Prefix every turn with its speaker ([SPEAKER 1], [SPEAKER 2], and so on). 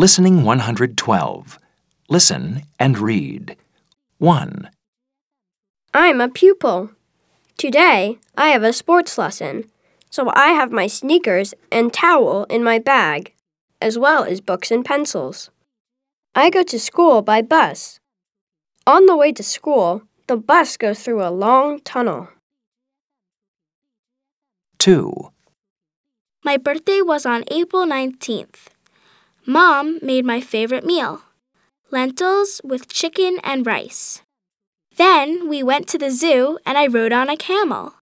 [SPEAKER 1] Listening 112. Listen and read. 1,
[SPEAKER 2] I'm a pupil. Today, I have a sports lesson, so I have my sneakers and towel in my bag, as well as books and pencils. I go to school by bus. On the way to school, the bus goes through a long tunnel.
[SPEAKER 1] 2,
[SPEAKER 3] My birthday was on April 19th. Mom made my favorite meal lentils with chicken and rice. Then we went to the zoo and I rode on a camel.